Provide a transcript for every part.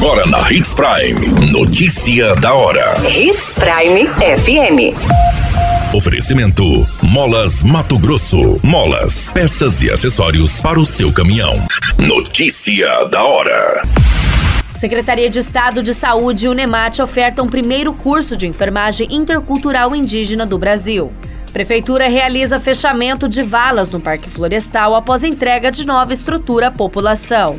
Agora na Hits Prime. Notícia da hora. Hits Prime FM. Oferecimento: Molas Mato Grosso. Molas, peças e acessórios para o seu caminhão. Notícia da hora. Secretaria de Estado de Saúde e o NEMAT ofertam um primeiro curso de enfermagem intercultural indígena do Brasil. Prefeitura realiza fechamento de valas no Parque Florestal após entrega de nova estrutura à população.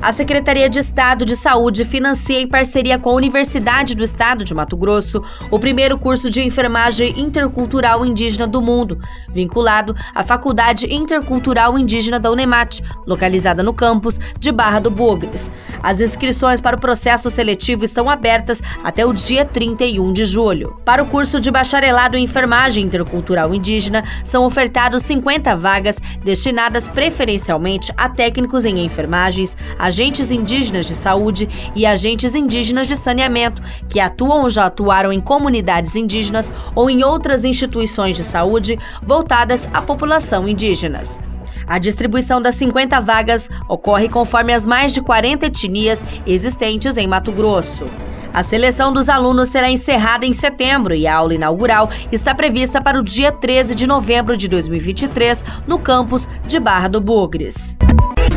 A Secretaria de Estado de Saúde financia em parceria com a Universidade do Estado de Mato Grosso o primeiro curso de enfermagem intercultural indígena do mundo, vinculado à Faculdade Intercultural Indígena da Unemat, localizada no campus de Barra do Bugres. As inscrições para o processo seletivo estão abertas até o dia 31 de julho. Para o curso de bacharelado em enfermagem intercultural indígena, são ofertados 50 vagas destinadas preferencialmente a técnicos em enfermagens, agentes indígenas de saúde e agentes indígenas de saneamento, que atuam ou já atuaram em comunidades indígenas ou em outras instituições de saúde voltadas à população indígenas. A distribuição das 50 vagas ocorre conforme as mais de 40 etnias existentes em Mato Grosso. A seleção dos alunos será encerrada em setembro e a aula inaugural está prevista para o dia 13 de novembro de 2023 no campus de Barra do Bugres.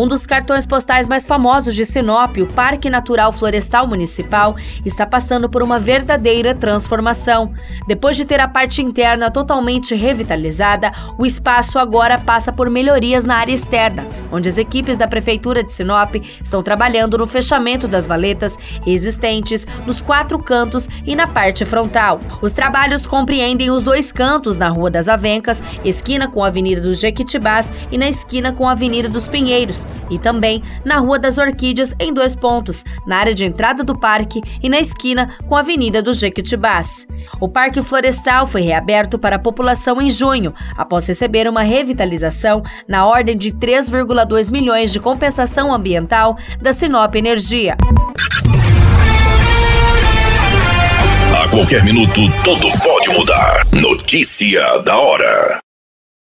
Um dos cartões postais mais famosos de Sinop, o Parque Natural Florestal Municipal, está passando por uma verdadeira transformação. Depois de ter a parte interna totalmente revitalizada, o espaço agora passa por melhorias na área externa, onde as equipes da Prefeitura de Sinop estão trabalhando no fechamento das valetas existentes nos quatro cantos e na parte frontal. Os trabalhos compreendem os dois cantos na Rua das Avencas, esquina com a Avenida dos Jequitibás e na esquina com a Avenida dos Pinheiros, e também na Rua das Orquídeas, em dois pontos, na área de entrada do parque e na esquina com a Avenida dos Jequitibás. O Parque Florestal foi reaberto para a população em junho, após receber uma revitalização na ordem de 3,2 milhões de compensação ambiental da Sinop Energia. A qualquer minuto, tudo pode mudar. Notícia da hora.